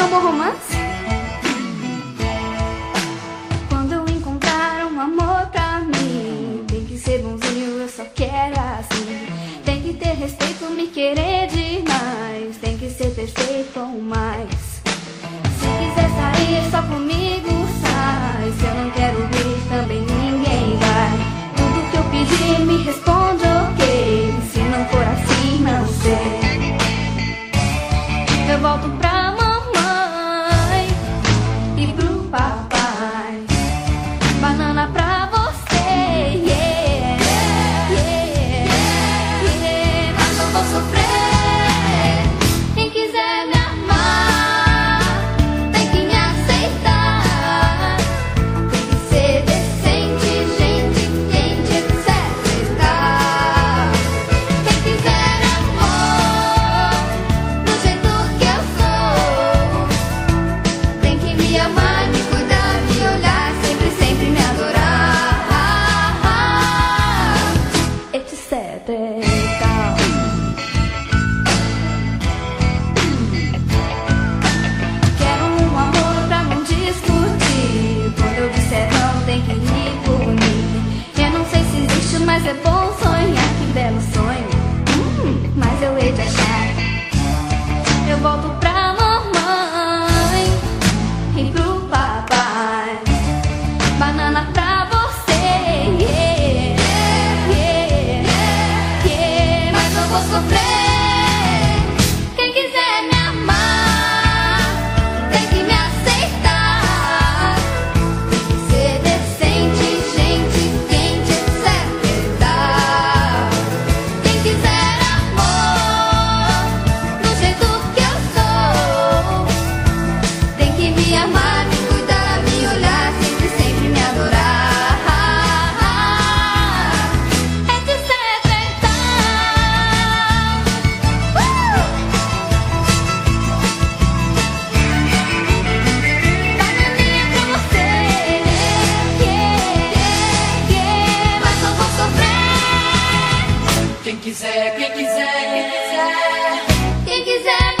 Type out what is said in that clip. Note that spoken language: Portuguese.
tão bom romance? Quando eu encontrar um amor pra mim, tem que ser bonzinho, eu só quero assim. Tem que ter respeito, me querer demais. Tem que ser perfeito ou mais. Se quiser sair só comigo, sai. Se eu não quero ir, também ninguém vai. Tudo que eu pedir, me responde. mas é bom sonhar, que belo sonho. Hum, mas eu hei de achar. Eu volto pra mamãe e pro papai. Banana pra você. Yeah, yeah, yeah, mas eu vou sofrer. Gekize, gekize, gekize. Gekize.